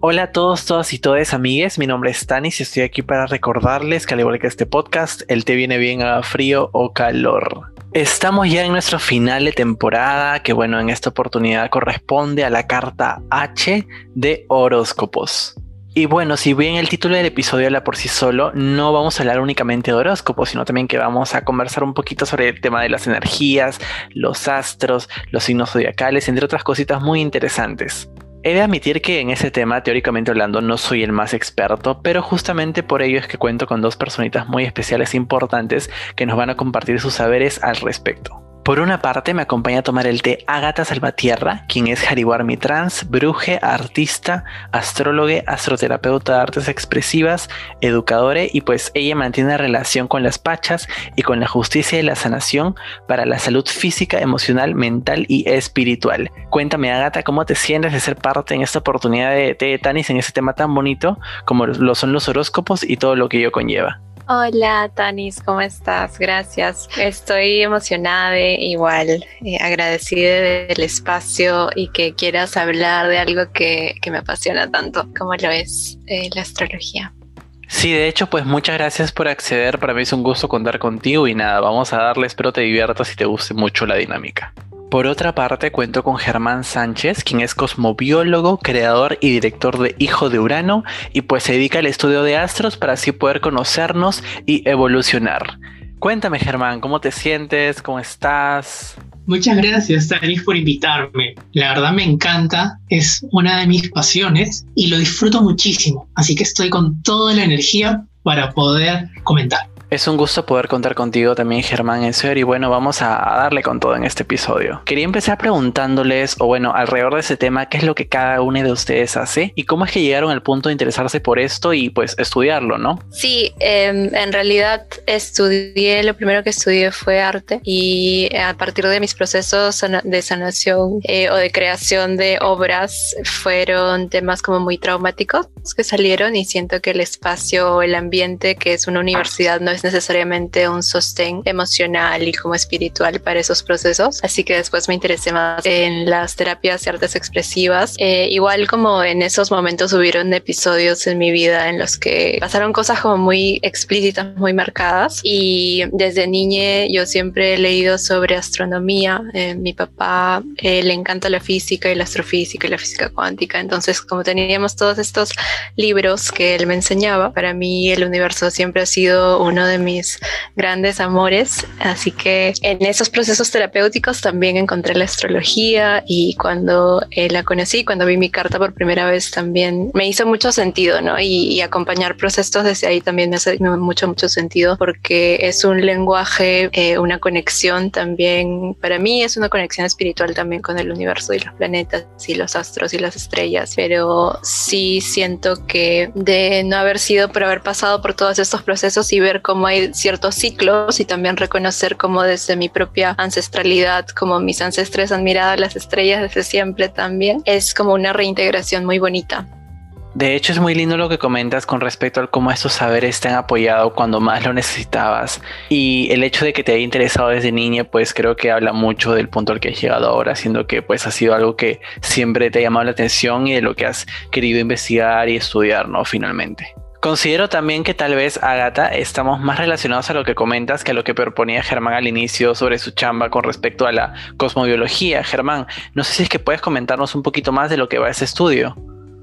Hola a todos, todas y todas amigues, mi nombre es Tanis y estoy aquí para recordarles que al igual que este podcast, el té viene bien a frío o calor. Estamos ya en nuestro final de temporada, que bueno, en esta oportunidad corresponde a la carta H de horóscopos. Y bueno, si bien el título del episodio habla por sí solo, no vamos a hablar únicamente de horóscopos, sino también que vamos a conversar un poquito sobre el tema de las energías, los astros, los signos zodiacales, entre otras cositas muy interesantes. He de admitir que en ese tema, teóricamente hablando, no soy el más experto, pero justamente por ello es que cuento con dos personitas muy especiales e importantes que nos van a compartir sus saberes al respecto. Por una parte, me acompaña a tomar el té Agatha Salvatierra, quien es Hariwarmi Trans, bruje, artista, astrólogue, astroterapeuta de artes expresivas, educadore, y pues ella mantiene relación con las pachas y con la justicia y la sanación para la salud física, emocional, mental y espiritual. Cuéntame, Agatha, ¿cómo te sientes de ser parte en esta oportunidad de té de Tanis en este tema tan bonito como lo son los horóscopos y todo lo que ello conlleva? Hola Tanis, ¿cómo estás? Gracias. Estoy emocionada, igual, eh, agradecida del espacio y que quieras hablar de algo que, me apasiona tanto como lo es eh, la astrología. Sí, de hecho, pues muchas gracias por acceder. Para mí es un gusto contar contigo y nada, vamos a darle, espero te diviertas y te guste mucho la dinámica. Por otra parte, cuento con Germán Sánchez, quien es cosmobiólogo, creador y director de Hijo de Urano, y pues se dedica al estudio de astros para así poder conocernos y evolucionar. Cuéntame, Germán, ¿cómo te sientes? ¿Cómo estás? Muchas gracias, Tanis, por invitarme. La verdad me encanta, es una de mis pasiones y lo disfruto muchísimo. Así que estoy con toda la energía para poder comentar. Es un gusto poder contar contigo también, Germán Enser, y bueno, vamos a, darle con todo en este episodio. Quería empezar preguntándoles, o bueno, alrededor de ese tema, qué es lo que cada uno de ustedes hace y cómo es que llegaron al punto de interesarse por esto y pues estudiarlo, ¿no? Sí, em, en realidad estudié, lo primero que estudié fue arte y a partir de mis procesos de sanación eh, o de creación de obras fueron temas como muy traumáticos que salieron y siento que el espacio, el ambiente que es una universidad no es necesariamente un sostén emocional y como espiritual para esos procesos. Así que después me interesé más en las terapias y artes expresivas. Eh, igual como en esos momentos hubieron episodios en mi vida en los que pasaron cosas como muy explícitas, muy marcadas. Y desde niña yo siempre he leído sobre astronomía. Eh, mi papá eh, le encanta la física y la astrofísica y la física cuántica. Entonces como teníamos todos estos libros que él me enseñaba, para mí el universo siempre ha sido uno de mis grandes amores. Así que en esos procesos terapéuticos también encontré la astrología y cuando eh, la conocí, cuando vi mi carta por primera vez, también me hizo mucho sentido, ¿no? Y, acompañar procesos desde ahí también me hace mucho, mucho sentido porque es un lenguaje, eh, una conexión también, para mí es una conexión espiritual también con el universo y los planetas y los astros y las estrellas, pero sí siento que de no haber sido por haber pasado por todos estos procesos y ver cómo hay ciertos ciclos y también reconocer cómo desde mi propia ancestralidad, como mis ancestres han mirado las estrellas desde siempre también, es como una reintegración muy bonita. De hecho, es muy lindo lo que comentas con respecto a cómo estos saberes te han apoyado cuando más lo necesitabas. Y el hecho de que te haya interesado desde niña, pues creo que habla mucho del punto al que has llegado ahora, siendo que pues ha sido algo que siempre te ha llamado la atención y de lo que has querido investigar y estudiar, ¿no? Finalmente. Considero también que tal vez, Agatha, estamos más relacionados a lo que comentas que a lo que proponía Germán al inicio sobre su chamba con respecto a la cosmobiología. Germán, no sé si es que puedes comentarnos un poquito más de lo que va a ese estudio.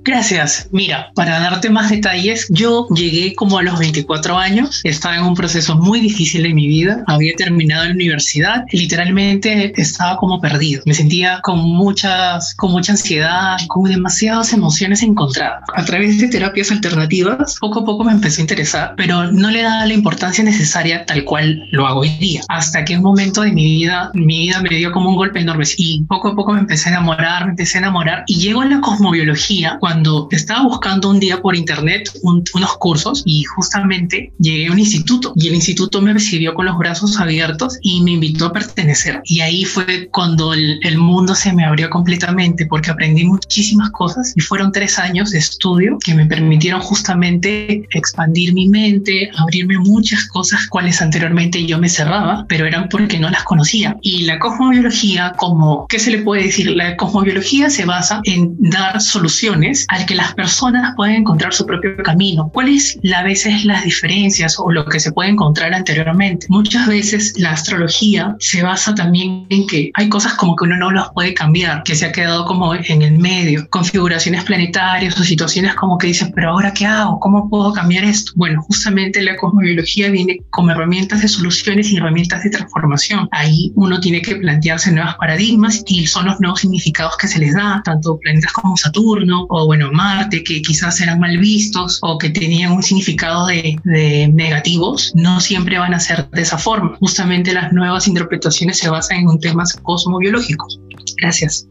Gracias. Mira, para darte más detalles, yo llegué como a los 24 años, estaba en un proceso muy difícil de mi vida, había terminado la universidad, literalmente estaba como perdido, me sentía con muchas, con mucha ansiedad, con demasiadas emociones encontradas. A través de terapias alternativas, poco a poco me empecé a interesar, pero no le daba la importancia necesaria tal cual lo hago hoy día. Hasta que un momento de mi vida, mi vida me dio como un golpe enorme y poco a poco me empecé a enamorar, me empecé a enamorar y llego a la cosmobiología cuando cuando estaba buscando un día por internet unos cursos y justamente llegué a un instituto y el instituto me recibió con los brazos abiertos y me invitó a pertenecer. Y ahí fue cuando el, el mundo se me abrió completamente porque aprendí muchísimas cosas y fueron tres años de estudio que me permitieron justamente expandir mi mente, abrirme muchas cosas cuales anteriormente yo me cerraba, pero eran porque no las conocía. Y la cosmobiología, como, ¿qué se le puede decir? La cosmobiología se basa en dar soluciones al que las personas pueden encontrar su propio camino. ¿Cuáles a veces las diferencias o lo que se puede encontrar anteriormente? Muchas veces la astrología se basa también en que hay cosas como que uno no las puede cambiar, que se ha quedado como en el medio, configuraciones planetarias o situaciones como que dicen, pero ahora qué hago, cómo puedo cambiar esto. Bueno, justamente la cosmobiología viene como herramientas de soluciones y herramientas de transformación. Ahí uno tiene que plantearse nuevos paradigmas y son los nuevos significados que se les da, tanto planetas como Saturno o bueno, Marte, que quizás eran mal vistos o que tenían un significado de, de negativos, no siempre van a ser de esa forma. Justamente las nuevas interpretaciones se basan en temas cosmobiológicos. Gracias.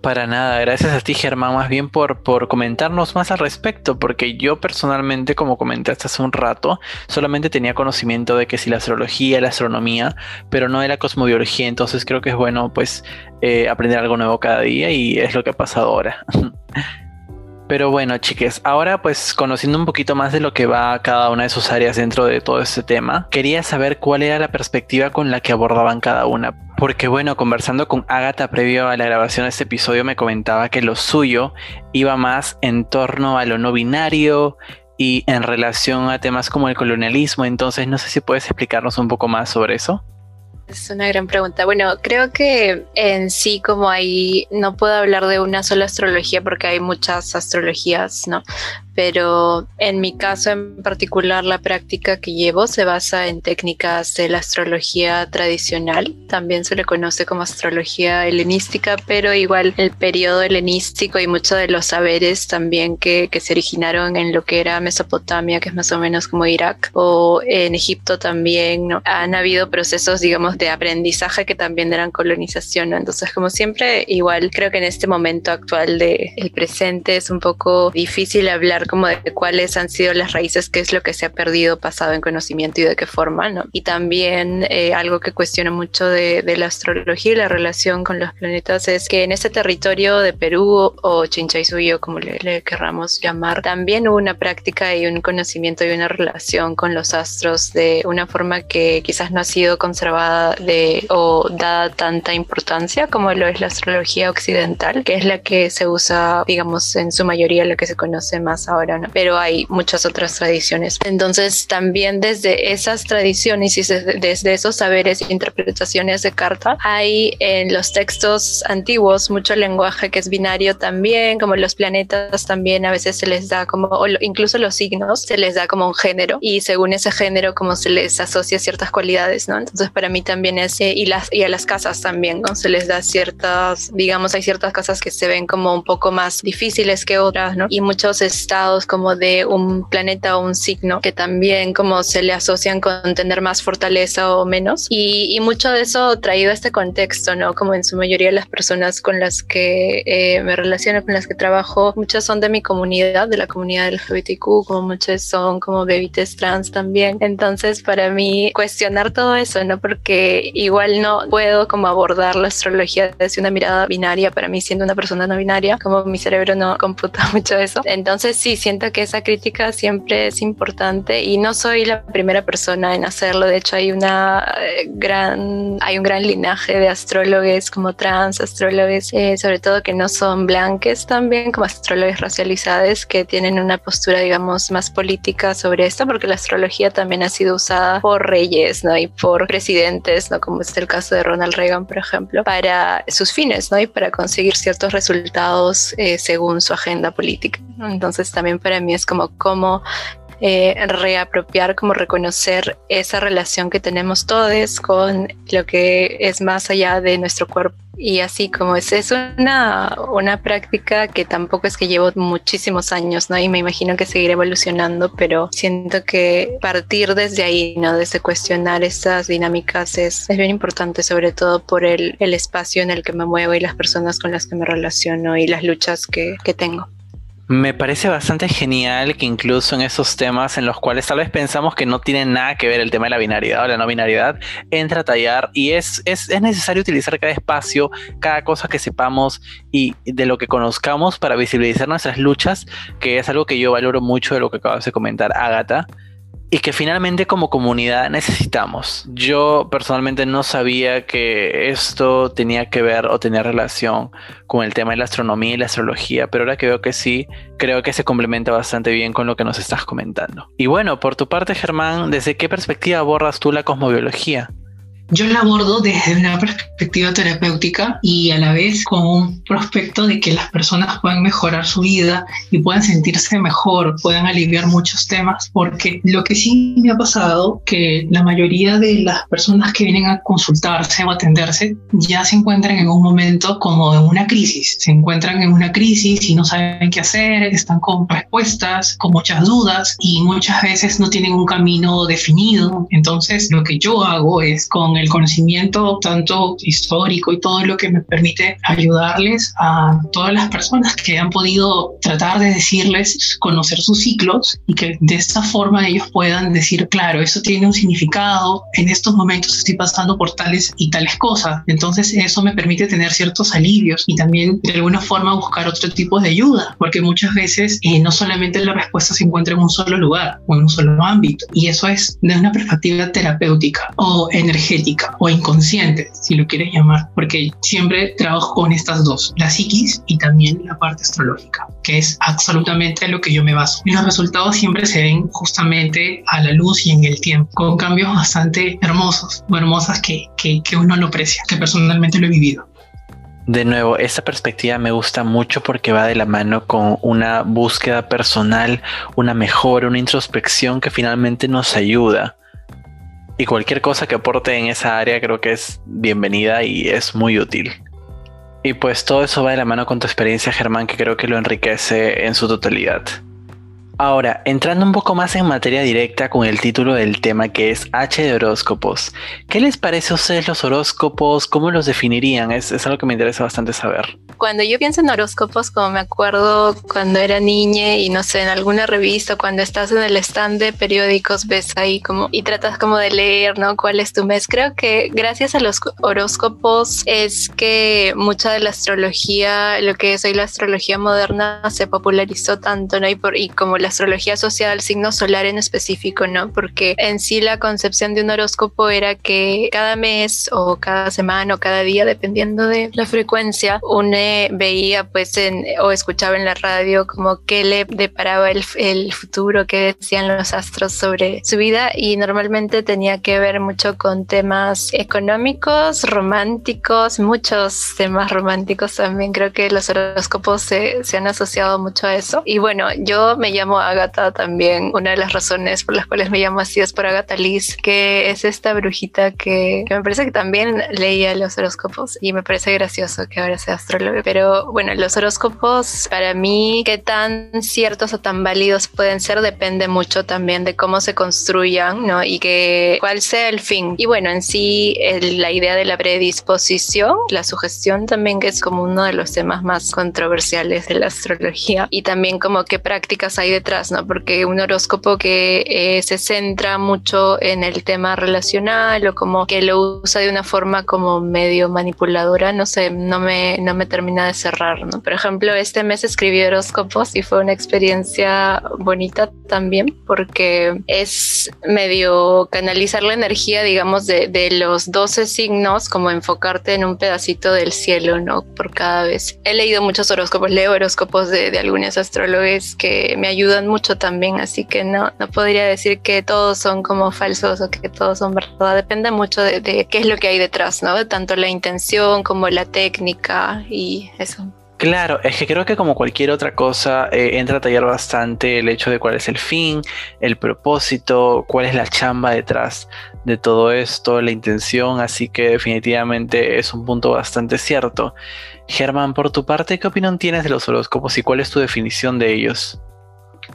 Para nada, gracias a ti Germán, más bien por, por comentarnos más al respecto, porque yo personalmente, como comentaste hace un rato, solamente tenía conocimiento de que si la astrología, la astronomía, pero no de la cosmobiología, entonces creo que es bueno pues eh, aprender algo nuevo cada día y es lo que ha pasado ahora. Pero bueno, chiques, ahora pues conociendo un poquito más de lo que va cada una de sus áreas dentro de todo este tema, quería saber cuál era la perspectiva con la que abordaban cada una. Porque bueno, conversando con Agatha previo a la grabación de este episodio me comentaba que lo suyo iba más en torno a lo no binario y en relación a temas como el colonialismo. Entonces no sé si puedes explicarnos un poco más sobre eso. Es una gran pregunta. Bueno, creo que en sí como ahí no puedo hablar de una sola astrología porque hay muchas astrologías, ¿no? Pero en mi caso en particular la práctica que llevo se basa en técnicas de la astrología tradicional, también se le conoce como astrología helenística, pero igual el periodo helenístico y muchos de los saberes también que, que se originaron en lo que era Mesopotamia, que es más o menos como Irak, o en Egipto también, ¿no? han habido procesos, digamos, de aprendizaje que también eran colonización, ¿no? entonces como siempre, igual creo que en este momento actual del el presente es un poco difícil hablar como de cuáles han sido las raíces, qué es lo que se ha perdido pasado en conocimiento y de qué forma, ¿no? Y también eh, algo que cuestiona mucho de, la astrología y la relación con los planetas es que en este territorio de Perú o Chinchaysuyo, como le, le querramos llamar, también hubo una práctica y un conocimiento y una relación con los astros de una forma que quizás no ha sido conservada de, o dada tanta importancia como lo es la astrología occidental, que es la que se usa, digamos, en su mayoría, la que se conoce más ahora, ¿no? Pero hay muchas otras tradiciones. Entonces, también desde esas tradiciones y desde, esos saberes e interpretaciones de carta, hay en los textos antiguos mucho lenguaje que es binario también, como los planetas también a veces se les da como, o incluso los signos, se les da como un género y según ese género como se les asocia ciertas cualidades, ¿no? Entonces, para mí también es, eh, y, las, y a las casas también, ¿no? Se les da ciertas, digamos, hay ciertas casas que se ven como un poco más difíciles que otras, ¿no? Y muchos como de un planeta o un signo que también como se le asocian con tener más fortaleza o menos y, mucho de eso traído a este contexto, ¿no? Como en su mayoría las personas con las que eh, me relaciono, con las que trabajo, muchas son de mi comunidad, de la comunidad LGBTQ, como muchas son como bebites trans también. Entonces para mí cuestionar todo eso, ¿no? Porque igual no puedo como abordar la astrología desde una mirada binaria, para mí siendo una persona no binaria, como mi cerebro no computa mucho eso. Entonces sí, siento que esa crítica siempre es importante y no soy la primera persona en hacerlo. De hecho, hay una eh, gran, hay un gran linaje de astrólogos como trans, astrólogos, eh, sobre todo que no son blanques también, como astrólogos racializados que tienen una postura, digamos, más política sobre esto, porque la astrología también ha sido usada por reyes, ¿no? Y por presidentes, ¿no? Como es el caso de Ronald Reagan, por ejemplo, para sus fines, ¿no? Y para conseguir ciertos resultados eh, según su agenda política. Entonces, también para mí es como cómo eh, reapropiar, como reconocer esa relación que tenemos todos con lo que es más allá de nuestro cuerpo. Y así como es, es una, una práctica que tampoco es que llevo muchísimos años, ¿no? Y me imagino que seguirá evolucionando, pero siento que partir desde ahí, ¿no? Desde cuestionar estas dinámicas es, es bien importante, sobre todo por el, el espacio en el que me muevo y las personas con las que me relaciono y las luchas que, que tengo. Me parece bastante genial que incluso en esos temas en los cuales tal vez pensamos que no tienen nada que ver el tema de la binariedad o la no binariedad, entra a tallar y es, es, es necesario utilizar cada espacio, cada cosa que sepamos y de lo que conozcamos para visibilizar nuestras luchas, que es algo que yo valoro mucho de lo que acabas de comentar, Agatha. Y que finalmente como comunidad necesitamos. Yo personalmente no sabía que esto tenía que ver o tenía relación con el tema de la astronomía y la astrología, pero ahora que veo que sí, creo que se complementa bastante bien con lo que nos estás comentando. Y bueno, por tu parte, Germán, ¿desde qué perspectiva abordas tú la cosmobiología? Yo la abordo desde una perspectiva terapéutica y a la vez con un prospecto de que las personas puedan mejorar su vida y puedan sentirse mejor, puedan aliviar muchos temas, porque lo que sí me ha pasado que la mayoría de las personas que vienen a consultarse o atenderse ya se encuentran en un momento como en una crisis, se encuentran en una crisis y no saben qué hacer, están con respuestas, con muchas dudas y muchas veces no tienen un camino definido. Entonces, lo que yo hago es con el conocimiento tanto histórico y todo lo que me permite ayudarles a todas las personas que han podido tratar de decirles, conocer sus ciclos y que de esta forma ellos puedan decir, claro, eso tiene un significado, en estos momentos estoy pasando por tales y tales cosas. Entonces eso me permite tener ciertos alivios y también de alguna forma buscar otro tipo de ayuda, porque muchas veces eh, no solamente la respuesta se encuentra en un solo lugar o en un solo ámbito, y eso es de una perspectiva terapéutica o energética o inconsciente, si lo quieres llamar, porque siempre trabajo con estas dos, la psiquis y también la parte astrológica, que es absolutamente lo que yo me baso. Y los resultados siempre se ven justamente a la luz y en el tiempo, con cambios bastante hermosos o hermosas que, que, que uno lo aprecia, que personalmente lo he vivido. De nuevo, esta perspectiva me gusta mucho porque va de la mano con una búsqueda personal, una mejora, una introspección que finalmente nos ayuda y cualquier cosa que aporte en esa área creo que es bienvenida y es muy útil. Y pues todo eso va de la mano con tu experiencia, Germán, que creo que lo enriquece en su totalidad. Ahora, entrando un poco más en materia directa con el título del tema que es H de horóscopos. ¿Qué les parece a ustedes los horóscopos? ¿Cómo los definirían? Es, es algo que me interesa bastante saber. Cuando yo pienso en horóscopos, como me acuerdo cuando era niña y no sé, en alguna revista, cuando estás en el stand de periódicos, ves ahí como y tratas como de leer, ¿no? ¿Cuál es tu mes? Creo que gracias a los horóscopos es que mucha de la astrología, lo que es hoy la astrología moderna, se popularizó tanto, ¿no? Y, por, y como la astrología asociada al signo solar en específico, ¿no? Porque en sí la concepción de un horóscopo era que cada mes o cada semana o cada día, dependiendo de la frecuencia, une veía pues en, o escuchaba en la radio como qué le deparaba el, el futuro, qué decían los astros sobre su vida y normalmente tenía que ver mucho con temas económicos, románticos, muchos temas románticos también. Creo que los horóscopos se, se han asociado mucho a eso. Y bueno, yo me llamo Agatha también. Una de las razones por las cuales me llamo así es por Agatha Liz, que es esta brujita que, me parece que también leía los horóscopos y me parece gracioso que ahora sea Pero bueno, los horóscopos para mí, qué tan ciertos o tan válidos pueden ser, depende mucho también de cómo se construyan, ¿no? Y que cuál sea el fin. Y bueno, en sí, la idea de la predisposición, la sugestión también, que es como uno de los temas más controversiales de la astrología. Y también como qué prácticas hay detrás ¿no? Porque un horóscopo que eh, se centra mucho en el tema relacional o como que lo usa de una forma como medio manipuladora, no sé, no me, no me termina de cerrar, ¿no? Por ejemplo, este mes escribí horóscopos y fue una experiencia bonita también porque es medio canalizar la energía, digamos, de, de los 12 signos, como enfocarte en un pedacito del cielo, ¿no? Por cada vez. He leído muchos horóscopos, leo horóscopos de, de algunos astrólogos que me ayudan mucho también, así que no, no podría decir que todos son como falsos o que todos son verdad, depende mucho de, qué es lo que hay detrás, ¿no? Tanto la intención como la técnica y eso. Claro, es que creo que como cualquier otra cosa eh, entra a tallar bastante el hecho de cuál es el fin, el propósito, cuál es la chamba detrás de todo esto, la intención, así que definitivamente es un punto bastante cierto. Germán, por tu parte, ¿qué opinión tienes de los horóscopos y cuál es tu definición de ellos?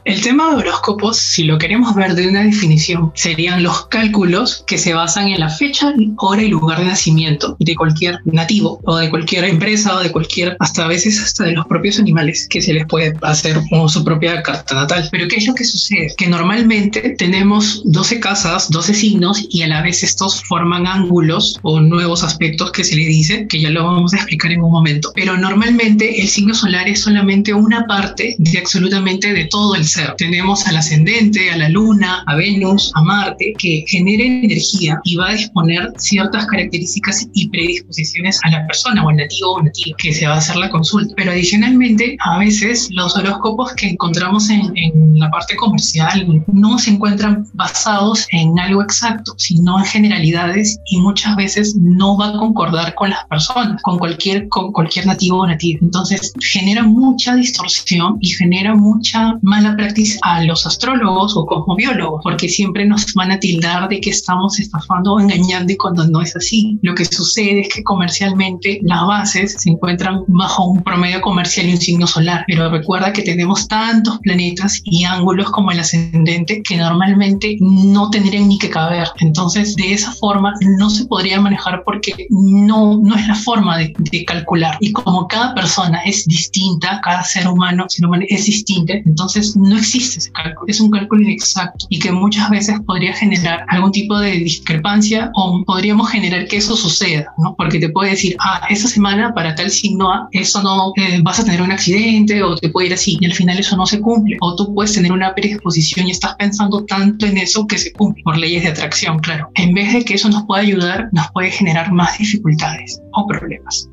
El tema de horóscopos, si lo queremos ver de una definición, serían los cálculos que se basan en la fecha, hora y lugar de nacimiento de cualquier nativo o de cualquier empresa o de cualquier, hasta a veces hasta de los propios animales que se les puede hacer como su propia carta natal. Pero ¿qué es lo que sucede? Que normalmente tenemos 12 casas, 12 signos y a la vez estos forman ángulos o nuevos aspectos que se le dice, que ya lo vamos a explicar en un momento. Pero normalmente el signo solar es solamente una parte de absolutamente de todo el ser. Tenemos al ascendente, a la luna, a Venus, a Marte, que genera energía y va a disponer ciertas características y predisposiciones a la persona o al nativo o nativa que se va a hacer la consulta. Pero adicionalmente, a veces los horóscopos que encontramos en, en la parte comercial no se encuentran basados en algo exacto, sino en generalidades y muchas veces no va a concordar con las personas, con cualquier, con cualquier nativo o nativa. Entonces genera mucha distorsión y genera mucha mala práctica a los astrólogos o cosmobiólogos, porque siempre nos van a tildar de que estamos estafando o engañando y cuando no es así. Lo que sucede es que comercialmente las bases se encuentran bajo un promedio comercial y un signo solar, pero recuerda que tenemos tantos planetas y ángulos como el ascendente que normalmente no tendrían ni que caber. Entonces, de esa forma no se podría manejar porque no, no es la forma de, de calcular. Y como cada persona es distinta, cada ser humano, ser humano es distinta, entonces no existe ese cálculo. Es un cálculo inexacto y que muchas veces podría generar algún tipo de discrepancia o podríamos generar que eso suceda, ¿no? Porque te puede decir, ah, esa semana para tal signo A, eso no, eh, vas a tener un accidente o te puede ir así y al final eso no se cumple. O tú puedes tener una predisposición y estás pensando tanto en eso que se cumple por leyes de atracción, claro. En vez de que eso nos pueda ayudar, nos puede generar más dificultades o problemas.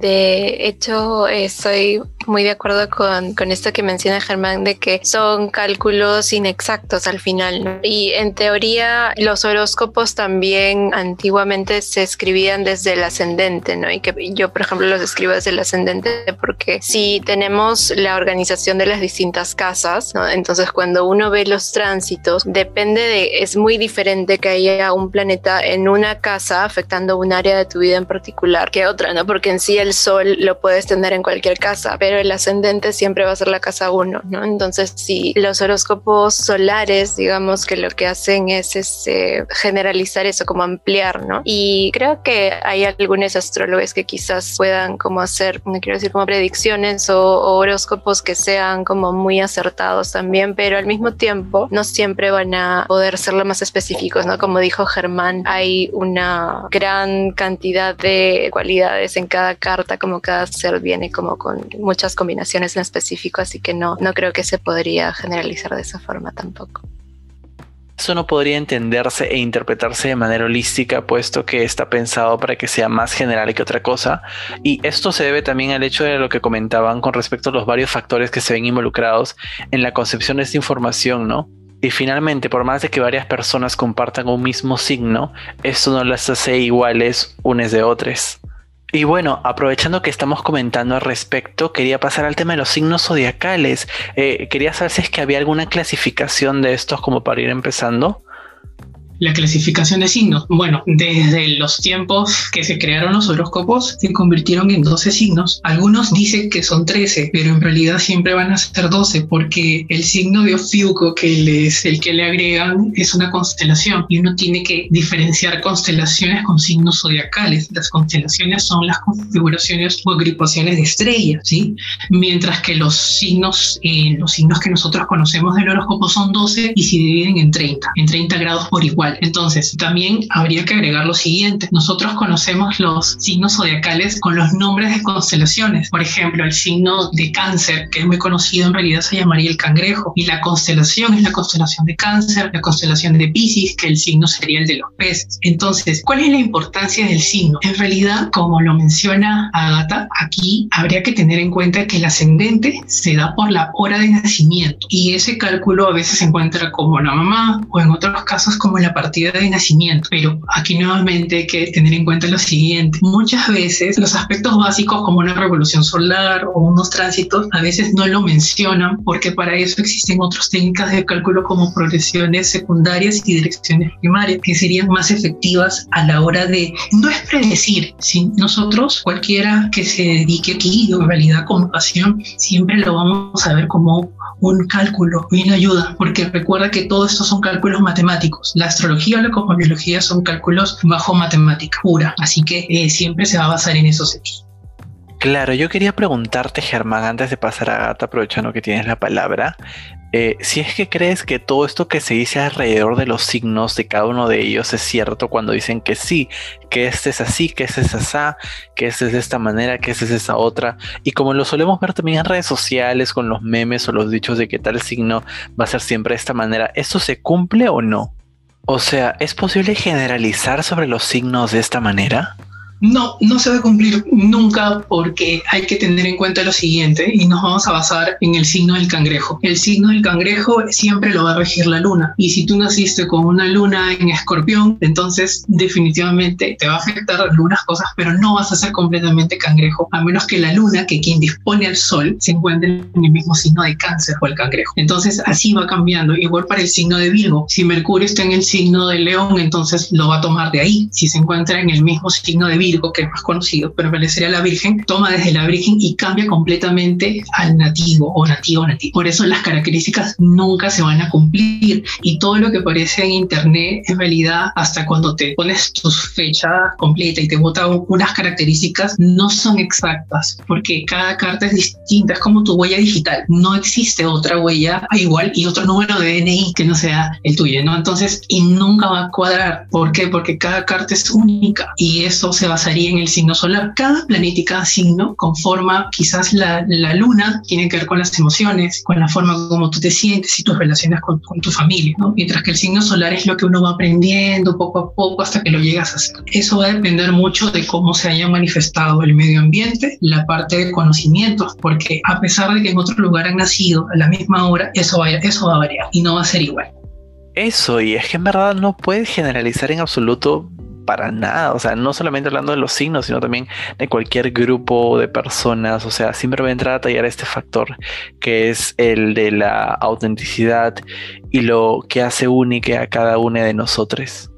De hecho, estoy muy de acuerdo con, con, esto que menciona Germán de que son cálculos inexactos al final. Y en teoría los horóscopos también antiguamente se escribían desde el ascendente, ¿no? Y que yo, por ejemplo, los escribo desde el ascendente porque si tenemos la organización de las distintas casas, ¿no? Entonces cuando uno ve los tránsitos, depende de, es muy diferente que haya un planeta en una casa afectando un área de tu vida en particular que otra, ¿no? Porque en sí el sol lo puedes tener en cualquier casa, pero el ascendente siempre va a ser la casa 1, ¿no? Entonces, si los horóscopos solares, digamos que lo que hacen es este, generalizar eso, como ampliar, ¿no? Y creo que hay algunos astrólogos que quizás puedan como hacer, no quiero decir como predicciones o, o horóscopos que sean como muy acertados también, pero al mismo tiempo no siempre van a poder ser lo más específicos, ¿no? Como dijo Germán, hay una gran cantidad de cualidades en cada carta, como cada ser viene como con muchas combinaciones en específico, así que no, no creo que se podría generalizar de esa forma tampoco. Eso no podría entenderse e interpretarse de manera holística, puesto que está pensado para que sea más general que otra cosa. Y esto se debe también al hecho de lo que comentaban con respecto a los varios factores que se ven involucrados en la concepción de esta información, ¿no? Y finalmente, por más de que varias personas compartan un mismo signo, esto no las hace iguales unes de otras. Y bueno, aprovechando que estamos comentando al respecto, quería pasar al tema de los signos zodiacales. Eh, quería saber si es que había alguna clasificación de estos como para ir empezando. La clasificación de signos. Bueno, desde los tiempos que se crearon los horóscopos, se convirtieron en 12 signos. Algunos dicen que son 13, pero en realidad siempre van a ser 12 porque el signo de Ofiuco, que es el que le agregan, es una constelación y uno tiene que diferenciar constelaciones con signos zodiacales. Las constelaciones son las configuraciones o agrupaciones de estrellas, ¿sí? Mientras que los signos, eh, los signos que nosotros conocemos del horóscopo son 12 y se dividen en 30, en 30 grados por igual. Entonces, también habría que agregar lo siguiente. Nosotros conocemos los signos zodiacales con los nombres de constelaciones. Por ejemplo, el signo de cáncer, que es muy conocido, en realidad se llamaría el cangrejo. Y la constelación es la constelación de cáncer, la constelación de Pisces, que el signo sería el de los peces. Entonces, ¿cuál es la importancia del signo? En realidad, como lo menciona Agatha, aquí habría que tener en cuenta que el ascendente se da por la hora de nacimiento. Y ese cálculo a veces se encuentra como la mamá o en otros casos como la partida de nacimiento. Pero aquí nuevamente hay que tener en cuenta lo siguiente. Muchas veces los aspectos básicos como una revolución solar o unos tránsitos a veces no lo mencionan porque para eso existen otras técnicas de cálculo como progresiones secundarias y direcciones primarias que serían más efectivas a la hora de no es predecir, si nosotros cualquiera que se dedique aquí en realidad con pasión siempre lo vamos a ver como un cálculo y una ayuda, porque recuerda que todo esto son cálculos matemáticos. La astrología o la son cálculos bajo matemática pura, así que eh, siempre se va a basar en esos hechos. Claro, yo quería preguntarte, Germán, antes de pasar a Gata, aprovechando que tienes la palabra, Eh, si es que crees que todo esto que se dice alrededor de los signos de cada uno de ellos es cierto cuando dicen que sí, que este es así, que este es así, que este es de esta manera, que este es de esa otra, y como lo solemos ver también en redes sociales con los memes o los dichos de que tal signo va a ser siempre de esta manera, ¿esto se cumple o no? O sea, ¿es posible generalizar sobre los signos de esta manera? No, no se va a cumplir nunca porque hay que tener en cuenta lo siguiente y nos vamos a basar en el signo del cangrejo. El signo del cangrejo siempre lo va a regir la luna y si tú naciste con una luna en escorpión, entonces definitivamente te va a afectar algunas cosas, pero no vas a ser completamente cangrejo, a menos que la luna, que quien dispone al sol, se encuentre en el mismo signo de cáncer o el cangrejo. Entonces así va cambiando. Igual para el signo de Virgo, si Mercurio está en el signo de León, entonces lo va a tomar de ahí. Si se encuentra en el mismo signo de Virgo, que es más conocido, pero sería la Virgen, toma desde la Virgen y cambia completamente al nativo o nativo nativo. Por eso las características nunca se van a cumplir y todo lo que aparece en internet es realidad hasta cuando te pones tu fecha completa y te bota unas características no son exactas porque cada carta es distinta, es como tu huella digital. No existe otra huella igual y otro número de DNI que no sea el tuyo, ¿no? Entonces, y nunca va a cuadrar. ¿Por qué? Porque cada carta es única y eso se va basaría en el signo solar. Cada planeta y cada signo conforma quizás la, luna, tiene que ver con las emociones, con la forma como tú te sientes y tus relaciones con, tu familia, mientras que el signo solar es lo que uno va aprendiendo poco a poco hasta que lo llegas a hacer. Eso va a depender mucho de cómo se haya manifestado el medio ambiente, la parte de conocimientos, porque a pesar de que en otro lugar han nacido a la misma hora, eso va, eso va a variar y no va a ser igual. Eso, y es que en verdad no puedes generalizar en absoluto para nada, o sea, no solamente hablando de los signos, sino también de cualquier grupo de personas, o sea, siempre voy a entrar a tallar este factor que es el de la autenticidad y lo que hace única a cada una de nosotros.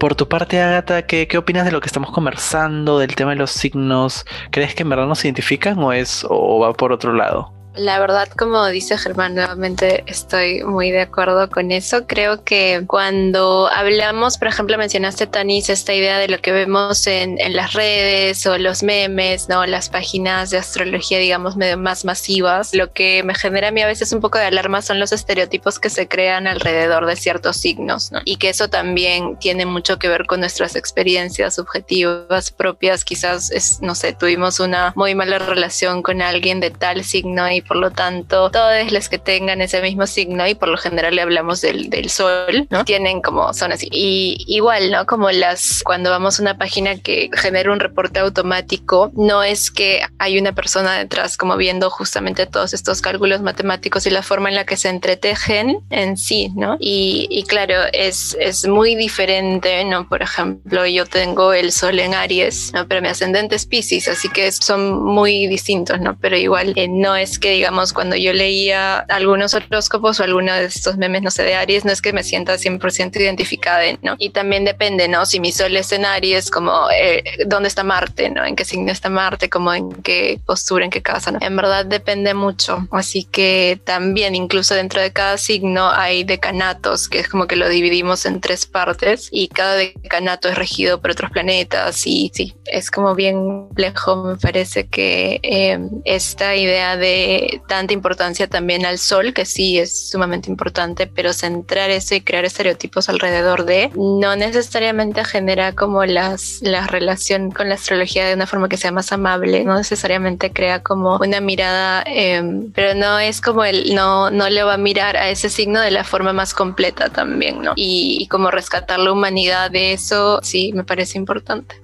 Por tu parte, Agatha, ¿qué, ¿qué, opinas de lo que estamos conversando, del tema de los signos? ¿Crees que en verdad nos identifican o es o va por otro lado? La verdad, como dice Germán, nuevamente estoy muy de acuerdo con eso. Creo que cuando hablamos, por ejemplo, mencionaste, Tanis, esta idea de lo que vemos en, las redes o los memes, ¿no? Las páginas de astrología, digamos, medio más masivas. Lo que me genera a mí a veces un poco de alarma son los estereotipos que se crean alrededor de ciertos signos, ¿no? Y que eso también tiene mucho que ver con nuestras experiencias subjetivas propias. Quizás, es, no sé, tuvimos una muy mala relación con alguien de tal signo y por lo tanto todos los que tengan ese mismo signo y por lo general le hablamos del, del sol, ¿no? Tienen como, son así. Y igual, ¿no? Como las, cuando vamos a una página que genera un reporte automático, no es que hay una persona detrás como viendo justamente todos estos cálculos matemáticos y la forma en la que se entretejen en sí, ¿no? Y, y claro, es, es muy diferente, ¿no? Por ejemplo, yo tengo el sol en Aries, ¿no? Pero mi ascendente es Pisces, así que son muy distintos, ¿no? Pero igual eh, no es que digamos, cuando yo leía algunos horóscopos o alguno de estos memes, no sé, de Aries, no es que me sienta 100% identificada, ¿no? Y también depende, ¿no? Si mi sol es en Aries, como eh, dónde está Marte, ¿no? En qué signo está Marte, como en qué postura, en qué casa, ¿no? En verdad depende mucho. Así que también, incluso dentro de cada signo hay decanatos, que es como que lo dividimos en tres partes y cada decanato es regido por otros planetas y sí, es como bien complejo, me parece que eh, esta idea de tanta importancia también al sol, que sí es sumamente importante, pero centrar eso y crear estereotipos alrededor de no necesariamente genera como las, la relación con la astrología de una forma que sea más amable, no necesariamente crea como una mirada, em, pero no es como el, no, no le va a mirar a ese signo de la forma más completa también, ¿no? Y, y como rescatar la humanidad de eso, sí, me parece importante.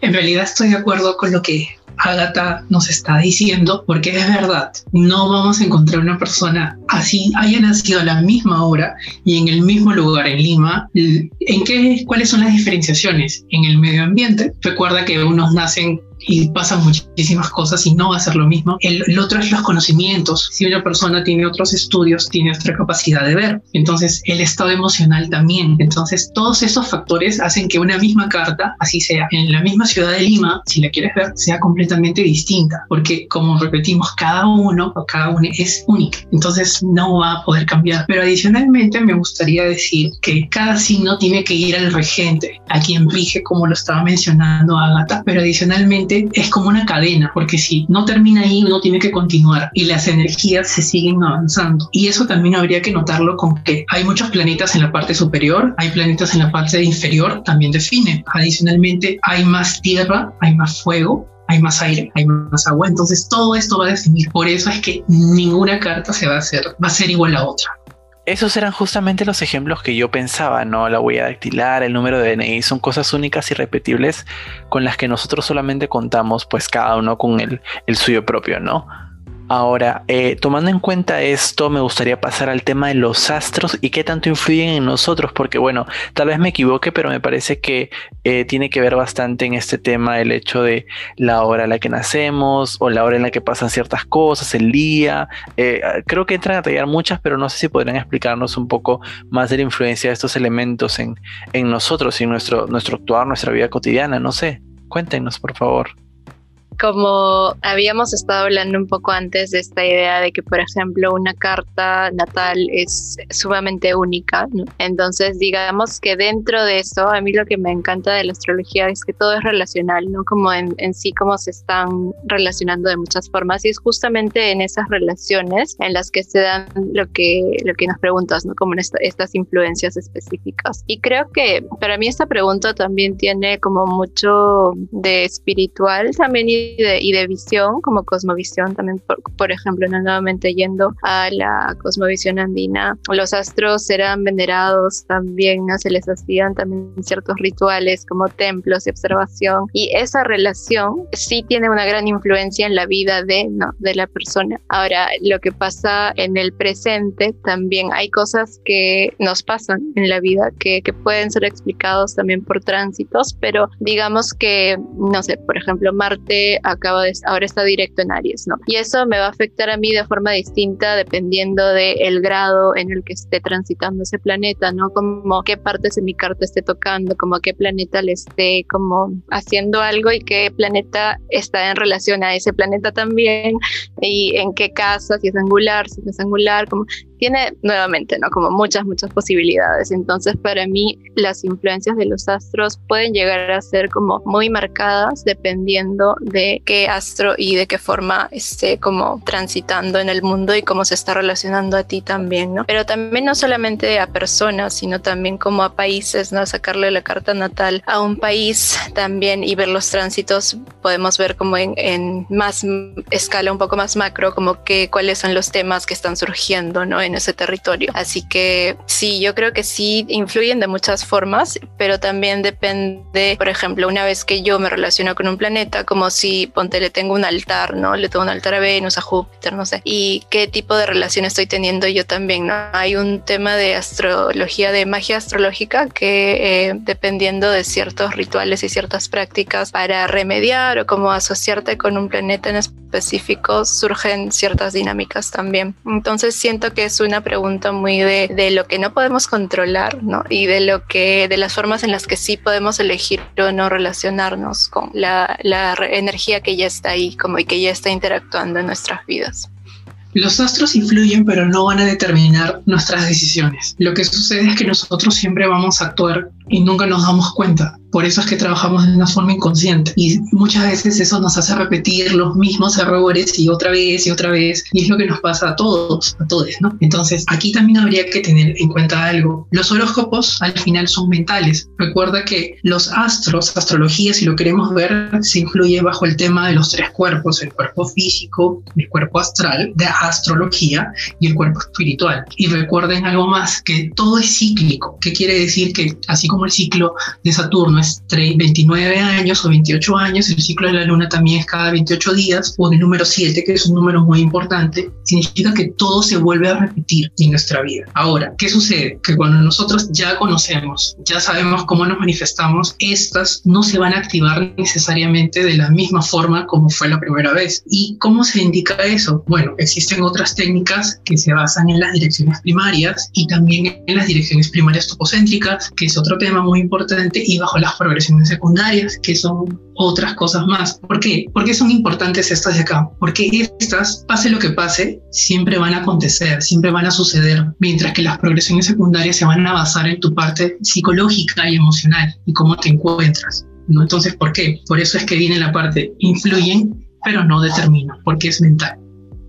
En realidad estoy de acuerdo con lo que Agatha nos está diciendo, porque es verdad, no vamos a encontrar una persona así, haya nacido a la misma hora y en el mismo lugar en Lima. ¿En qué, cuáles son las diferenciaciones? En el medio ambiente. Recuerda que unos nacen y pasan muchísimas cosas y no va a ser lo mismo. El, otro es los conocimientos. Si una persona tiene otros estudios, tiene otra capacidad de ver. Entonces, el estado emocional también. Entonces, todos esos factores hacen que una misma carta, así sea en la misma ciudad de Lima, si la quieres ver, sea completamente distinta. Porque, como repetimos, cada uno o cada uno es único. Entonces, no va a poder cambiar. Pero adicionalmente, me gustaría decir que cada signo tiene que ir al regente, a quien rige, como lo estaba mencionando Agatha. Pero adicionalmente, es como una cadena, porque si no termina ahí, uno tiene que continuar y las energías se siguen avanzando. Y eso también habría que notarlo con que hay muchos planetas en la parte superior, hay planetas en la parte inferior, también define. Adicionalmente, hay más tierra, hay más fuego, hay más aire, hay más agua. Entonces todo esto va a definir. Por eso es que ninguna carta se va a hacer, va a ser igual a otra. Esos eran justamente los ejemplos que yo pensaba, ¿no? La huella dactilar, el número de DNI, son cosas únicas y repetibles con las que nosotros solamente contamos, pues cada uno con el, el suyo propio, ¿no? Ahora, eh, tomando en cuenta esto, me gustaría pasar al tema de los astros y qué tanto influyen en nosotros, porque bueno, tal vez me equivoque, pero me parece que eh, tiene que ver bastante en este tema el hecho de la hora en la que nacemos o la hora en la que pasan ciertas cosas, el día. Eh, creo que entran a tallar muchas, pero no sé si podrían explicarnos un poco más de la influencia de estos elementos en, en nosotros y nuestro, nuestro actuar, nuestra vida cotidiana. No sé, cuéntenos, por favor como habíamos estado hablando un poco antes de esta idea de que, por ejemplo, una carta natal es sumamente única, entonces digamos que dentro de eso, a mí lo que me encanta de la astrología es que todo es relacional, ¿no? Como en, sí, como se están relacionando de muchas formas y es justamente en esas relaciones en las que se dan lo que, lo que nos preguntas, ¿no? Como en estas influencias específicas. Y creo que para mí esta pregunta también tiene como mucho de espiritual también y y de, visión, como cosmovisión, también, por, ejemplo, nuevamente yendo a la cosmovisión andina, los astros eran venerados también, ¿no? se les hacían también ciertos rituales como templos y observación, y esa relación sí tiene una gran influencia en la vida de, ¿no? de la persona. Ahora, lo que pasa en el presente, también hay cosas que nos pasan en la vida que, que pueden ser explicados también por tránsitos, pero digamos que, no sé, por ejemplo, Marte acaba de, ahora está directo en Aries, ¿no? Y eso me va a afectar a mí de forma distinta dependiendo del grado en el que esté transitando ese planeta, ¿no? Como qué partes de mi carta esté tocando, como qué planeta le esté como haciendo algo y qué planeta está en relación a ese planeta también y en qué casa, si es angular, si no es angular, como tiene nuevamente, ¿no? Como muchas, muchas posibilidades. Entonces, para mí, las influencias de los astros pueden llegar a ser como muy marcadas dependiendo de qué astro y de qué forma esté como transitando en el mundo y cómo se está relacionando a ti también, ¿no? Pero también no solamente a personas, sino también como a países, ¿no? Sacarle la carta natal a un país también y ver los tránsitos, podemos ver como en, en más escala, un poco más macro, como que cuáles son los temas que están surgiendo, ¿no? En ese territorio. Así que sí, yo creo que sí influyen de muchas formas, pero también depende, por ejemplo, una vez que yo me relaciono con un planeta, como si, ponte, le tengo un altar, ¿no? Le tengo un altar a Venus, a Júpiter, no sé, y qué tipo de relación estoy teniendo yo también, ¿no? Hay un tema de astrología, de magia astrológica, que eh, dependiendo de ciertos rituales y ciertas prácticas para remediar o como asociarte con un planeta en específico, surgen ciertas dinámicas también. Entonces siento que es una pregunta muy de, de, lo que no podemos controlar, ¿no? Y de lo que, de las formas en las que sí podemos elegir o no relacionarnos con la, la energía que ya está ahí, como y que ya está interactuando en nuestras vidas. Los astros influyen, pero no van a determinar nuestras decisiones. Lo que sucede es que nosotros siempre vamos a actuar y nunca nos damos cuenta. Por eso es que trabajamos de una forma inconsciente y muchas veces eso nos hace repetir los mismos errores y otra vez y otra vez y es lo que nos pasa a todos, a todos, ¿no? Entonces aquí también habría que tener en cuenta algo. Los horóscopos al final son mentales. Recuerda que los astros, astrología, si lo queremos ver, se incluye bajo el tema de los tres cuerpos, el cuerpo físico, el cuerpo astral de astrología y el cuerpo espiritual. Y recuerden algo más, que todo es cíclico. ¿Qué quiere decir? Que así como el ciclo de Saturno es 29 años o 28 años, el ciclo de la luna también es cada 28 días, o el número 7, que es un número muy importante, significa que todo se vuelve a repetir en nuestra vida. Ahora, ¿qué sucede? Que cuando nosotros ya conocemos, ya sabemos cómo nos manifestamos, estas no se van a activar necesariamente de la misma forma como fue la primera vez. ¿Y cómo se indica eso? Bueno, existen otras técnicas que se basan en las direcciones primarias y también en las direcciones primarias topocéntricas, que es otro tema muy importante, y bajo la progresiones secundarias, que son otras cosas más. ¿Por qué? Porque son importantes estas de acá. Porque estas, pase lo que pase, siempre van a acontecer, siempre van a suceder, mientras que las progresiones secundarias se van a basar en tu parte psicológica y emocional y cómo te encuentras. ¿no? Entonces, ¿por qué? Por eso es que viene la parte influyen, pero no determinan, porque es mental.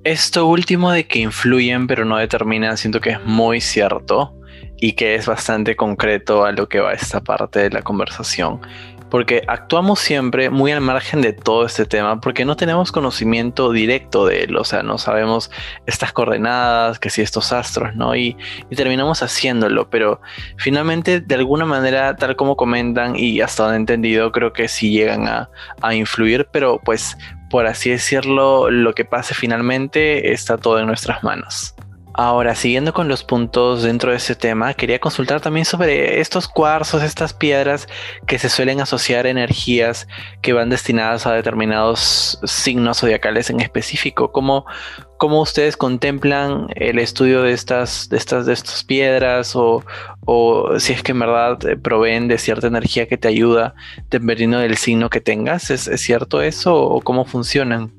Esto último de que influyen pero no determinan, siento que es muy cierto y que es bastante concreto a lo que va esta parte de la conversación porque actuamos siempre muy al margen de todo este tema, porque no tenemos conocimiento directo de él, o sea, no sabemos estas coordenadas, que si estos astros, ¿no? Y, terminamos haciéndolo, pero finalmente, de alguna manera, tal como comentan y hasta donde he entendido, creo que sí llegan a, a influir, pero pues, por así decirlo, lo que pase finalmente está todo en nuestras manos. Ahora, siguiendo con los puntos dentro de ese tema, quería consultar también sobre estos cuarzos, estas piedras que se suelen asociar a energías que van destinadas a determinados signos zodiacales en específico. ¿Cómo, cómo ustedes contemplan el estudio de estas, de estas, de estas piedras o, o si es que en verdad proveen de cierta energía que te ayuda dependiendo del signo que tengas? ¿Es, es cierto eso o cómo funcionan?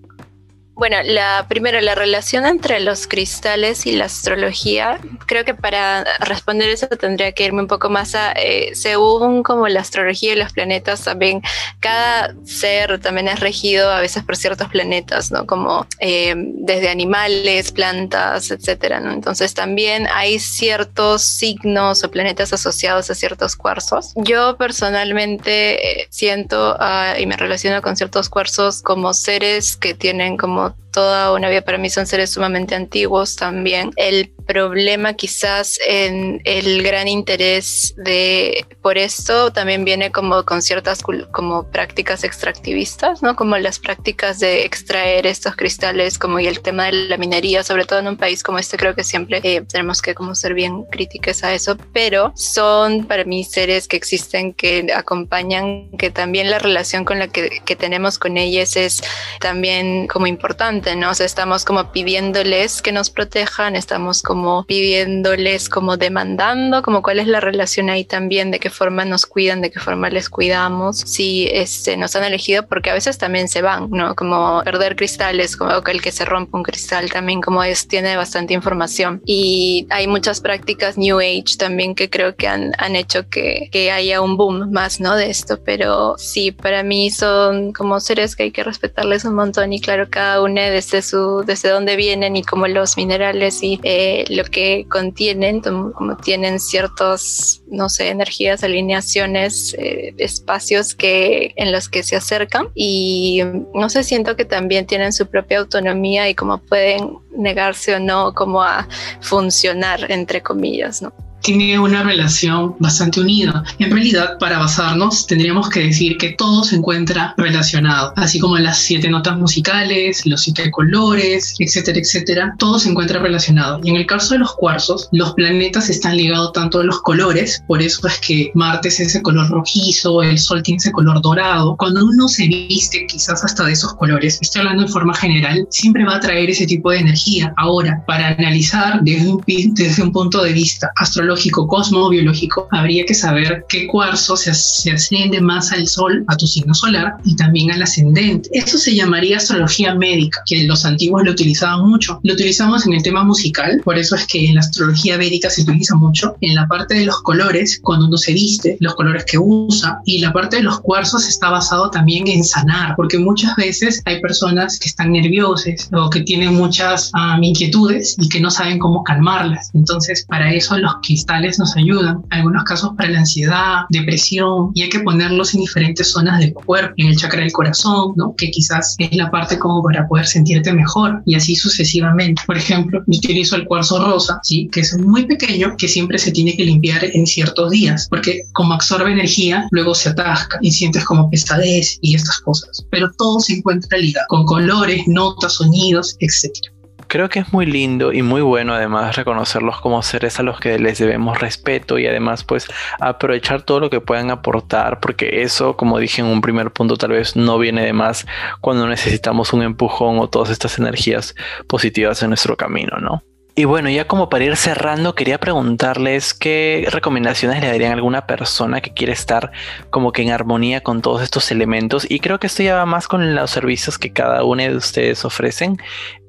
Bueno, la primero, la relación entre los cristales y la astrología, creo que para responder eso tendría que irme un poco más a, eh, según como la astrología y los planetas, también cada ser también es regido a veces por ciertos planetas, ¿no? Como eh, desde animales, plantas, etcétera. Entonces también hay ciertos signos o planetas asociados a ciertos cuarzos. Yo personalmente eh, siento ah, y me relaciono con ciertos cuarzos como seres que tienen como あ。Toda una vida. Para mí son seres sumamente antiguos también. El problema quizás en el gran interés de por esto también viene como con ciertas como prácticas extractivistas, ¿no? Como las prácticas de extraer estos cristales, como y el tema de la minería, sobre todo en un país como este, creo que siempre eh, tenemos que como ser bien críticas a eso, pero son para mí seres que existen, que acompañan, que también la relación con la que, que tenemos con ellos es también como importante, ¿no? O sea, estamos como pidiéndoles que nos protejan, estamos como pidiéndoles, como demandando, como cuál es la relación ahí también, de qué forma nos cuidan, de qué forma les cuidamos, si este, nos han elegido, porque a veces también se van, ¿no? Como perder cristales, como el que se rompe un cristal también, como es, tiene bastante información. Y hay muchas prácticas New Age también que creo que han, han hecho que, que haya un boom más, ¿no? De esto, pero sí, para mí son como seres que hay que respetarles un montón y claro, cada desde su, desde dónde vienen y como los minerales y eh, lo que contienen, como tienen ciertos, no sé, energías, alineaciones, eh, espacios que, en los que se acercan y no sé, siento que también tienen su propia autonomía y como pueden negarse o no como a funcionar, entre comillas, ¿no? Tiene una relación bastante unida. En realidad, para basarnos, tendríamos que decir que todo se encuentra relacionado, así como las siete notas musicales, los siete colores, etcétera, etcétera, todo se encuentra relacionado. Y en el caso de los cuarzos, los planetas están ligados tanto a los colores, por eso es que Marte es ese color rojizo, el Sol tiene ese color dorado. Cuando uno se viste quizás hasta de esos colores, estoy hablando en forma general, siempre va a traer ese tipo de energía. Ahora, para analizar desde un, desde un punto de vista astrológico, biológico, biológico, habría que saber qué cuarzo se, se, asciende más al sol, a tu signo solar y también al ascendente. Esto se llamaría astrología médica, que los antiguos lo utilizaban mucho. Lo utilizamos en el tema musical, por eso es que en la astrología védica se utiliza mucho. En la parte de los colores, cuando uno se viste, los colores que usa, y la parte de los cuarzos está basado también en sanar, porque muchas veces hay personas que están nerviosas o que tienen muchas um, inquietudes y que no saben cómo calmarlas. Entonces, para eso los que cristales nos ayudan, en algunos casos para la ansiedad, depresión, y hay que ponerlos en diferentes zonas del cuerpo, en el chakra del corazón, ¿no? que quizás es la parte como para poder sentirte mejor, y así sucesivamente. Por ejemplo, yo utilizo el cuarzo rosa, ¿sí? que es muy pequeño, que siempre se tiene que limpiar en ciertos días, porque como absorbe energía, luego se atasca y sientes como pesadez y estas cosas. Pero todo se encuentra ligado, con colores, notas, sonidos, etc creo que es muy lindo y muy bueno además reconocerlos como seres a los que les debemos respeto y además pues aprovechar todo lo que puedan aportar porque eso como dije en un primer punto tal vez no viene de más cuando necesitamos un empujón o todas estas energías positivas en nuestro camino, ¿no? Y bueno, ya como para ir cerrando, quería preguntarles qué recomendaciones le darían a alguna persona que quiere estar como que en armonía con todos estos elementos. Y creo que esto ya va más con los servicios que cada uno de ustedes ofrecen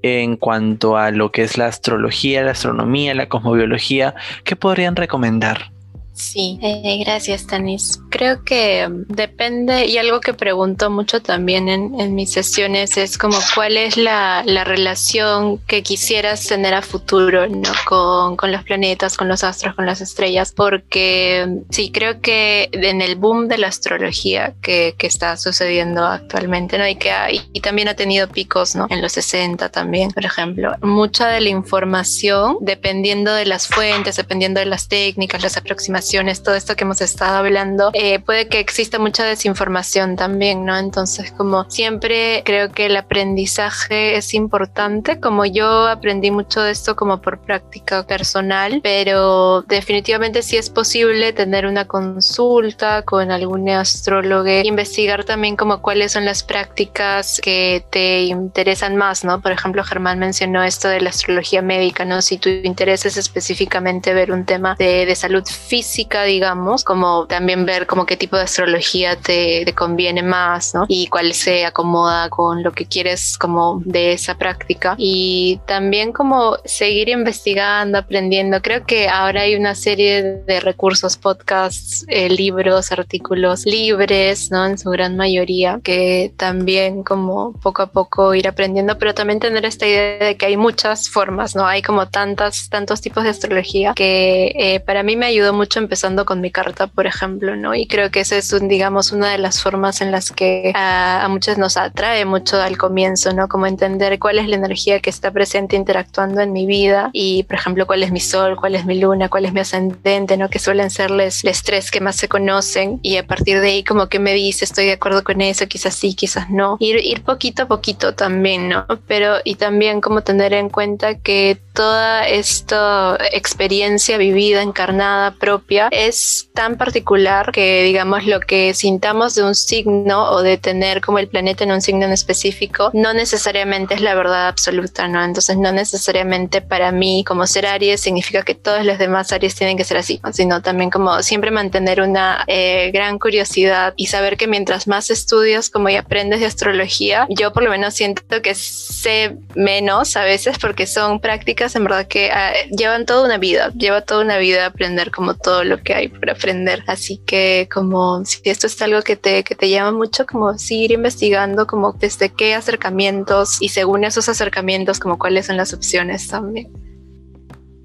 en cuanto a lo que es la astrología, la astronomía, la cosmobiología. ¿Qué podrían recomendar? Sí, eh, gracias Tanis. Creo que um, depende y algo que pregunto mucho también en, mis sesiones es como cuál es la, relación que quisieras tener a futuro ¿no? con, los planetas, con los astros, con las estrellas, porque um, sí, creo que en el boom de la astrología que, está sucediendo actualmente ¿no? y que y también ha tenido picos ¿no? en los 60 también, por ejemplo, mucha de la información, dependiendo de las fuentes, dependiendo de las técnicas, las aproximaciones, todo esto que hemos estado hablando, eh, puede que exista mucha desinformación también, ¿no? Entonces, como siempre creo que el aprendizaje es importante, como yo aprendí mucho de esto como por práctica personal, pero definitivamente sí es posible tener una consulta con algún astrólogo, investigar también como cuáles son las prácticas que te interesan más, ¿no? Por ejemplo, Germán mencionó esto de la astrología médica, ¿no? Si tu interés es específicamente ver un tema de, de salud física, digamos, como también ver como qué tipo de astrología te, te, conviene más, ¿no? Y cuál se acomoda con lo que quieres como de esa práctica. Y también como seguir investigando, aprendiendo. Creo que ahora hay una serie de recursos, podcasts, eh, libros, artículos libres, ¿no? En su gran mayoría, que también como poco a poco ir aprendiendo, pero también tener esta idea de que hay muchas formas, ¿no? Hay como tantas, tantos tipos de astrología que eh, para mí me ayudó mucho empezando con mi carta, por ejemplo, ¿no? Y creo que esa es, un, digamos, una de las formas en las que a, a muchos nos atrae mucho al comienzo, ¿no? Como entender cuál es la energía que está presente interactuando en mi vida y, por ejemplo, cuál es mi sol, cuál es mi luna, cuál es mi ascendente, ¿no? Que suelen ser los tres que más se conocen y a partir de ahí como que me dice, estoy de acuerdo con eso, quizás sí, quizás no. Ir, ir poquito a poquito también, ¿no? Pero y también como tener en cuenta que toda esta experiencia vivida, encarnada, propia, es tan particular que, digamos, lo que sintamos de un signo o de tener como el planeta en un signo en específico, no necesariamente es la verdad absoluta, ¿no? Entonces, no necesariamente para mí, como ser Aries, significa que todos los demás Aries tienen que ser así, sino también como siempre mantener una eh, gran curiosidad y saber que mientras más estudias como y aprendes de astrología, yo por lo menos siento que sé menos a veces porque son prácticas en verdad que ah, llevan toda una vida, lleva toda una vida aprender como todo lo que hay por aprender. Así que como si esto es algo que te, que te llama mucho, como seguir investigando como desde qué acercamientos y según esos acercamientos como cuáles son las opciones también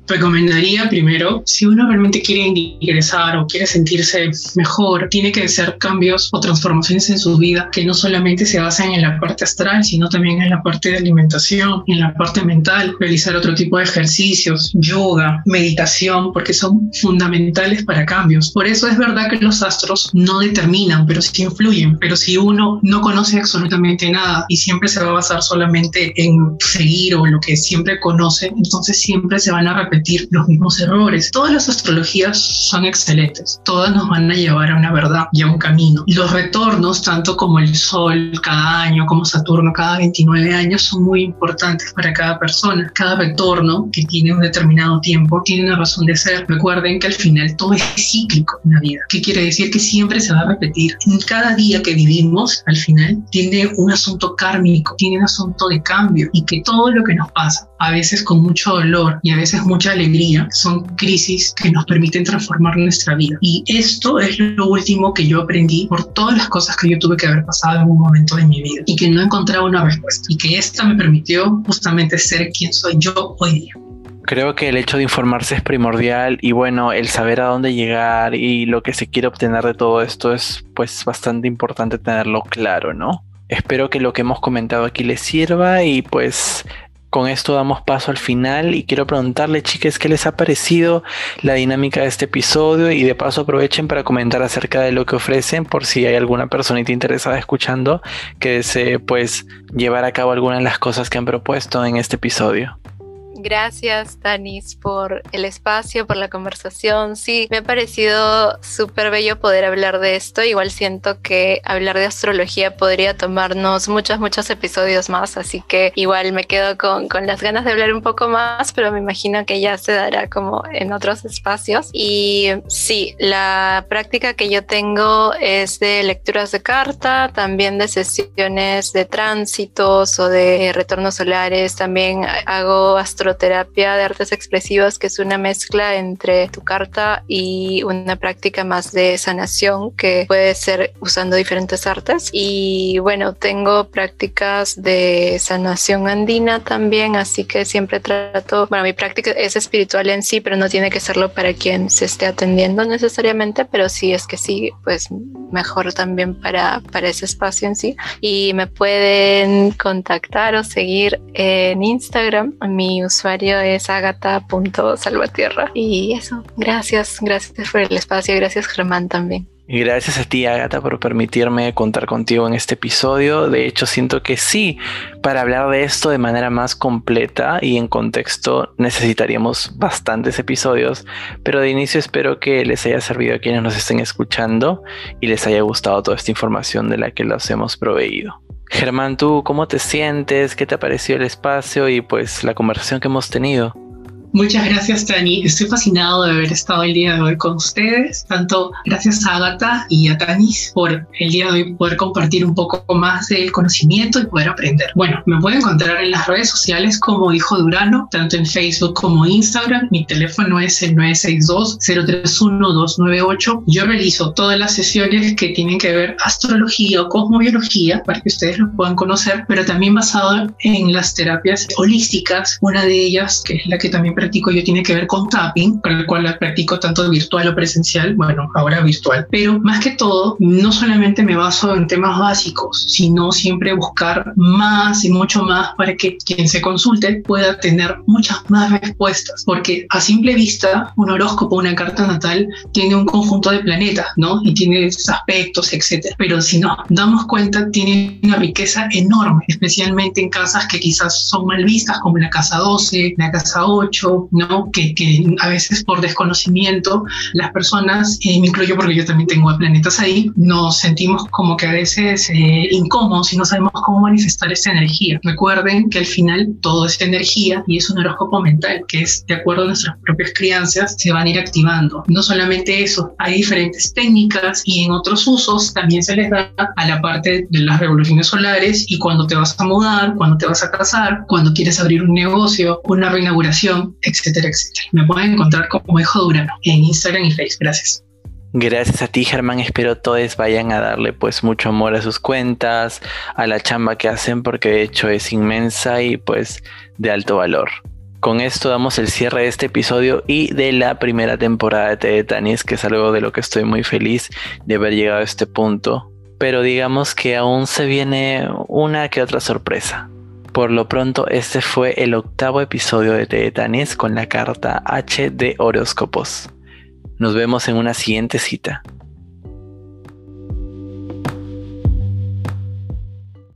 recomendaría primero, si uno realmente quiere ingresar o quiere sentirse mejor, tiene que hacer cambios o transformaciones en su vida que no solamente se basen en la parte astral, sino también en la parte de alimentación, en la parte mental, realizar otro tipo de ejercicios, yoga, meditación, porque son fundamentales para cambios. Por eso es verdad que los astros no determinan, pero sí influyen. Pero si uno no conoce absolutamente nada y siempre se va a basar solamente en seguir o lo que siempre conoce, entonces siempre se van a repetir los mismos errores. Todas las astrologías son excelentes, todas nos van a llevar a una verdad y a un camino. Los retornos, tanto como el Sol cada año, como Saturno cada 29 años, son muy importantes para cada persona. Cada retorno que tiene un determinado tiempo tiene una razón de ser. Recuerden que al final todo es cíclico en la vida. ¿Qué quiere decir? Que siempre se va a repetir. En cada día que vivimos, al final, tiene un asunto kármico, tiene un asunto de cambio y que todo lo que nos pasa, a veces con mucho dolor y a veces mucha alegría, son crisis que nos permiten transformar nuestra vida. Y esto es lo último que yo aprendí por todas las cosas que yo tuve que haber pasado en un momento de mi vida y que no encontraba una respuesta. Y que esta me permitió justamente ser quien soy yo hoy día. Creo que el hecho de informarse es primordial y bueno, el saber a dónde llegar y lo que se quiere obtener de todo esto es pues bastante importante tenerlo claro, ¿no? Espero que lo que hemos comentado aquí les sirva y pues con esto damos paso al final y quiero preguntarle, chicas, ¿qué les ha parecido la dinámica de este episodio? Y de paso aprovechen para comentar acerca de lo que ofrecen por si hay alguna personita interesada escuchando que desee pues llevar a cabo alguna de las cosas que han propuesto en este episodio. Gracias, Tanis, por el espacio, por la conversación. Sí, me ha parecido súper bello poder hablar de esto. Igual siento que hablar de astrología podría tomarnos muchos, muchos episodios más. Así que igual me quedo con, con las ganas de hablar un poco más, pero me imagino que ya se dará como en otros espacios. Y sí, la práctica que yo tengo es de lecturas de carta, también de sesiones de tránsitos o de retornos solares. También hago astrología astroterapia de artes expresivas, que es una mezcla entre tu carta y una práctica más de sanación que puede ser usando diferentes artes. Y bueno, tengo prácticas de sanación andina también, así que siempre trato, bueno, mi práctica es espiritual en sí, pero no tiene que serlo para quien se esté atendiendo necesariamente, pero sí es que sí, pues mejor también para, para ese espacio en sí. Y me pueden contactar o seguir en Instagram. Mi usuario es agata.salvatierra. Y eso, gracias, gracias por el espacio, gracias Germán también. Y gracias a ti, Agatha, por permitirme contar contigo en este episodio. De hecho, siento que sí, para hablar de esto de manera más completa y en contexto necesitaríamos bastantes episodios, pero de inicio espero que les haya servido a quienes nos estén escuchando y les haya gustado toda esta información de la que los hemos proveído. Germán, ¿tú cómo te sientes? ¿Qué te ha parecido el espacio y pues la conversación que hemos tenido? Muchas gracias, Tani. Estoy fascinado de haber estado el día de hoy con ustedes. Tanto gracias a Agatha y a Tanis por el día de hoy poder compartir un poco más del conocimiento y poder aprender. Bueno, me pueden encontrar en las redes sociales como Hijo Durano, tanto en Facebook como Instagram. Mi teléfono es el 962-031-298. Yo realizo todas las sesiones que tienen que ver astrología o cosmobiología para que ustedes lo puedan conocer, pero también basado en las terapias holísticas. Una de ellas, que es la que también practico yo tiene que ver con tapping, para el cual la practico tanto virtual o presencial, bueno, ahora virtual. Pero más que todo, no solamente me baso en temas básicos, sino siempre buscar más y mucho más para que quien se consulte pueda tener muchas más respuestas, porque a simple vista, un horóscopo, una carta natal, tiene un conjunto de planetas, ¿no? Y tiene aspectos, etcétera. Pero si nos damos cuenta, tiene una riqueza enorme, especialmente en casas que quizás son mal vistas, como la casa 12, la casa 8, ¿no? Que, a veces por desconocimiento las personas, y me incluyo porque yo también tengo planetas ahí, nos sentimos como que a veces eh, incómodos y no sabemos cómo manifestar esa energía. Recuerden que al final todo es energía y es un horóscopo mental que es de acuerdo a nuestras propias crianzas se van a ir activando. No solamente eso, hay diferentes técnicas y en otros usos también se les da a la parte de las revoluciones solares y cuando te vas a mudar, cuando te vas a casar, cuando quieres abrir un negocio, una reinauguración, etcétera, etcétera. Me pueden encontrar como Hijo Durano en Instagram y Facebook. Gracias. Gracias a ti, Germán. Espero todos vayan a darle pues mucho amor a sus cuentas, a la chamba que hacen, porque de hecho es inmensa y pues de alto valor. Con esto damos el cierre de este episodio y de la primera temporada de Tanis, que es algo de lo que estoy muy feliz de haber llegado a este punto. Pero digamos que aún se viene una que otra sorpresa. Por lo pronto, este fue el octavo episodio de Tetanis con la carta H de horóscopos. Nos vemos en una siguiente cita.